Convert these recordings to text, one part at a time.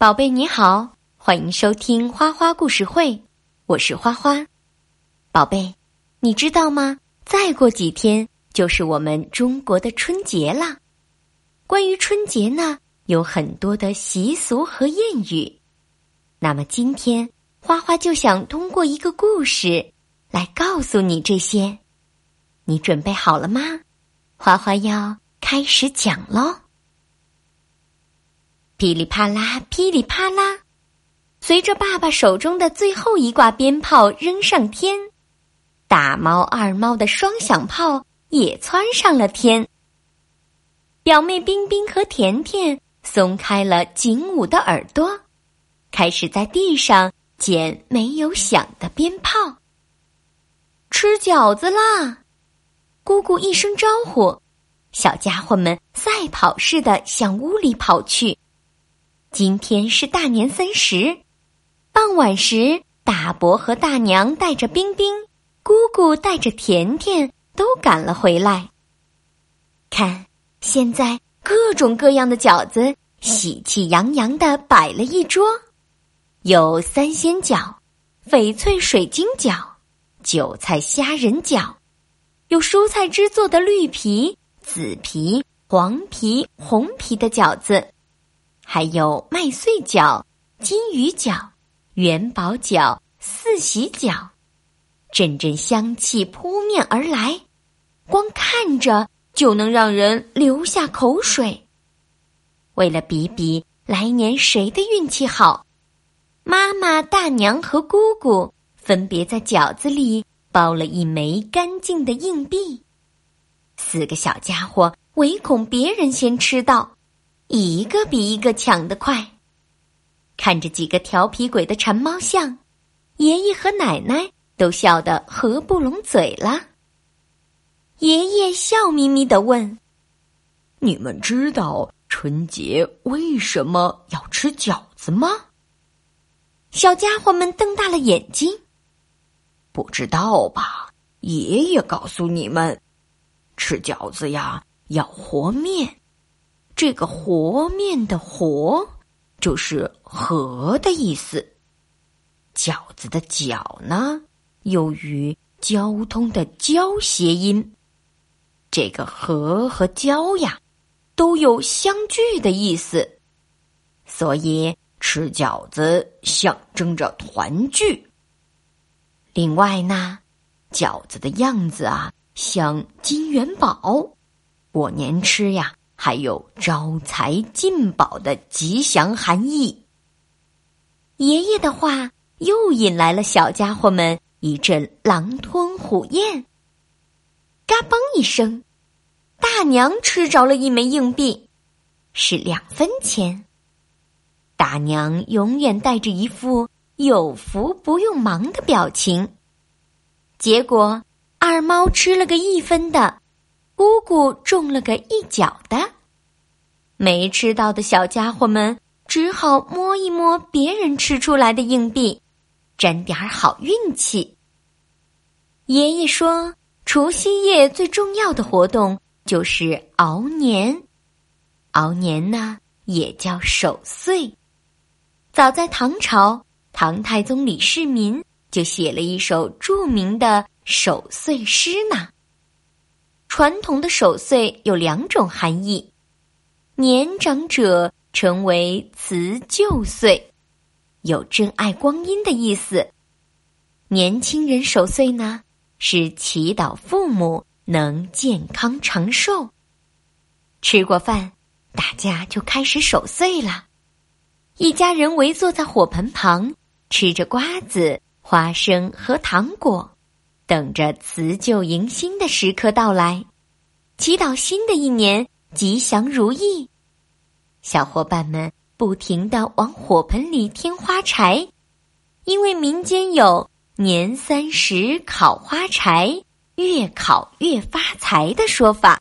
宝贝你好，欢迎收听花花故事会，我是花花。宝贝，你知道吗？再过几天就是我们中国的春节啦。关于春节呢，有很多的习俗和谚语。那么今天花花就想通过一个故事来告诉你这些。你准备好了吗？花花要开始讲喽。噼里啪啦，噼里啪啦，随着爸爸手中的最后一挂鞭炮扔上天，大猫二猫的双响炮也窜上了天。表妹冰冰和甜甜松开了紧捂的耳朵，开始在地上捡没有响的鞭炮。吃饺子啦！姑姑一声招呼，小家伙们赛跑似的向屋里跑去。今天是大年三十，傍晚时，大伯和大娘带着冰冰，姑姑带着甜甜都赶了回来。看，现在各种各样的饺子喜气洋洋的摆了一桌，有三鲜饺、翡翠水晶饺、韭菜虾仁饺，有蔬菜汁做的绿皮、紫皮、黄皮、红皮的饺子。还有麦穗饺、金鱼饺、元宝饺、四喜饺，阵阵香气扑面而来，光看着就能让人流下口水。为了比比来年谁的运气好，妈妈、大娘和姑姑分别在饺子里包了一枚干净的硬币。四个小家伙唯恐别人先吃到。一个比一个抢得快，看着几个调皮鬼的馋猫像，爷爷和奶奶都笑得合不拢嘴了。爷爷笑眯眯的问：“你们知道春节为什么要吃饺子吗？”小家伙们瞪大了眼睛。不知道吧？爷爷告诉你们，吃饺子呀要和面。这个和面的“和”就是和的意思，饺子的“饺”呢，又与交通的“交”谐音。这个“和”和“交”呀，都有相聚的意思，所以吃饺子象征着团聚。另外呢，饺子的样子啊，像金元宝，过年吃呀。还有招财进宝的吉祥含义。爷爷的话又引来了小家伙们一阵狼吞虎咽。嘎嘣一声，大娘吃着了一枚硬币，是两分钱。大娘永远带着一副有福不用忙的表情。结果二猫吃了个一分的。姑姑中了个一角的，没吃到的小家伙们只好摸一摸别人吃出来的硬币，沾点好运气。爷爷说，除夕夜最重要的活动就是熬年，熬年呢也叫守岁。早在唐朝，唐太宗李世民就写了一首著名的守岁诗呢。传统的守岁有两种含义：年长者成为辞旧岁，有珍爱光阴的意思；年轻人守岁呢，是祈祷父母能健康长寿。吃过饭，大家就开始守岁了。一家人围坐在火盆旁，吃着瓜子、花生和糖果。等着辞旧迎新的时刻到来，祈祷新的一年吉祥如意。小伙伴们不停的往火盆里添花柴，因为民间有“年三十烤花柴，越烤越发财”的说法。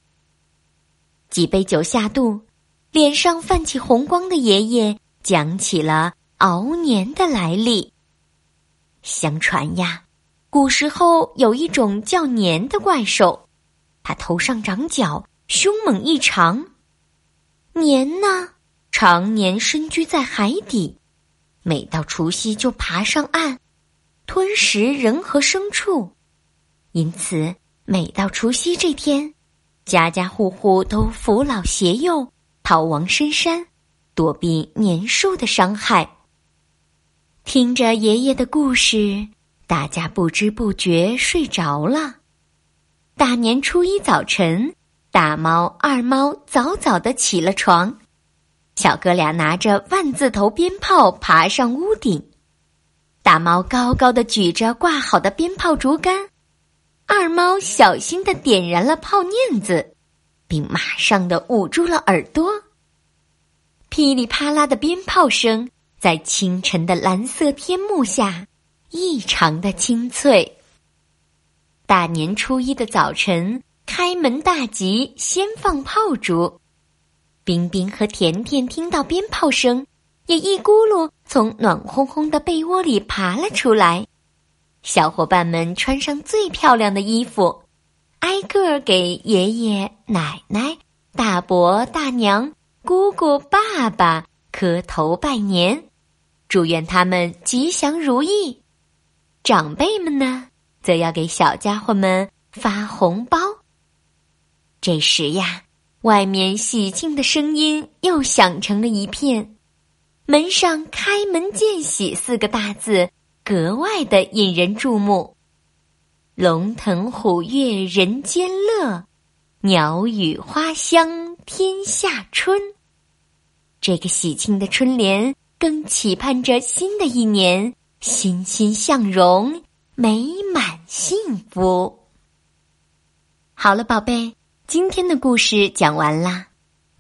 几杯酒下肚，脸上泛起红光的爷爷讲起了熬年的来历。相传呀。古时候有一种叫年的怪兽，它头上长角，凶猛异常。年呢，常年深居在海底，每到除夕就爬上岸，吞食人和牲畜。因此，每到除夕这天，家家户户都扶老携幼，逃往深山，躲避年兽的伤害。听着爷爷的故事，大家不知不觉睡着了。大年初一早晨，大猫、二猫早早的起了床，小哥俩拿着万字头鞭炮爬上屋顶。大猫高高的举着挂好的鞭炮竹竿，二猫小心的点燃了炮念子，并马上的捂住了耳朵。噼里啪啦的鞭炮声。在清晨的蓝色天幕下，异常的清脆。大年初一的早晨，开门大吉，先放炮竹。冰冰和甜甜听到鞭炮声，也一咕噜从暖烘烘的被窝里爬了出来。小伙伴们穿上最漂亮的衣服，挨个给爷爷奶奶、大伯大娘、姑姑爸爸磕头拜年。祝愿他们吉祥如意，长辈们呢，则要给小家伙们发红包。这时呀，外面喜庆的声音又响成了一片，门上“开门见喜”四个大字格外的引人注目。龙腾虎跃人间乐，鸟语花香天下春。这个喜庆的春联。更期盼着新的一年欣欣向荣、美满幸福。好了，宝贝，今天的故事讲完啦。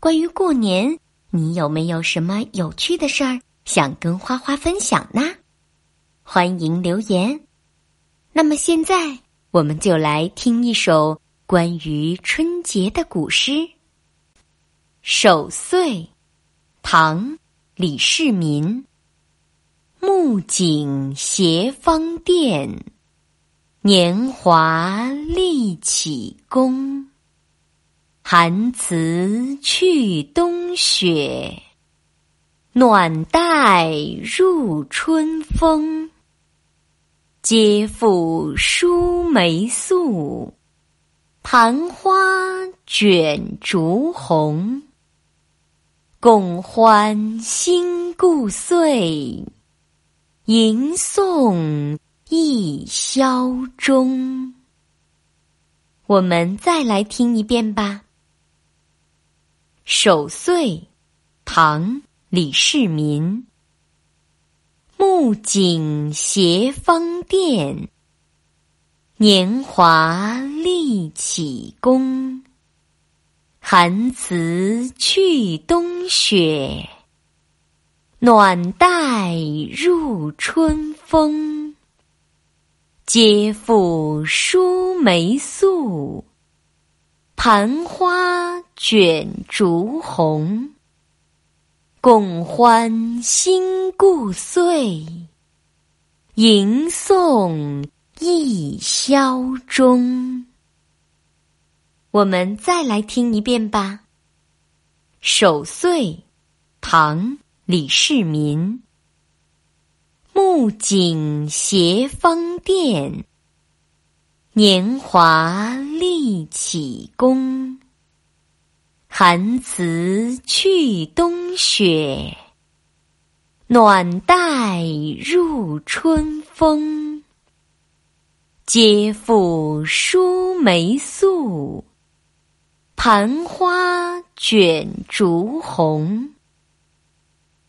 关于过年，你有没有什么有趣的事儿想跟花花分享呢？欢迎留言。那么现在，我们就来听一首关于春节的古诗《守岁》，唐。李世民，木槿斜芳殿，年华立启功。寒辞去冬雪，暖带入春风。皆付疏梅素，盘花卷烛红。共欢新故岁，吟诵一宵中。我们再来听一遍吧。《守岁》唐·李世民。木槿斜芳甸，年华立启功。寒辞去冬雪，暖带入春风。皆付疏梅素，盘花卷烛红。共欢新故岁，迎送一宵中。我们再来听一遍吧。《守岁》，唐·李世民。木槿斜方殿，年华立启功。寒辞去冬雪，暖带入春风。接复疏梅素。盘花卷烛红，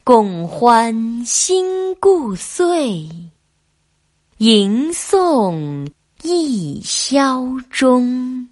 共欢新故岁，吟诵一宵中。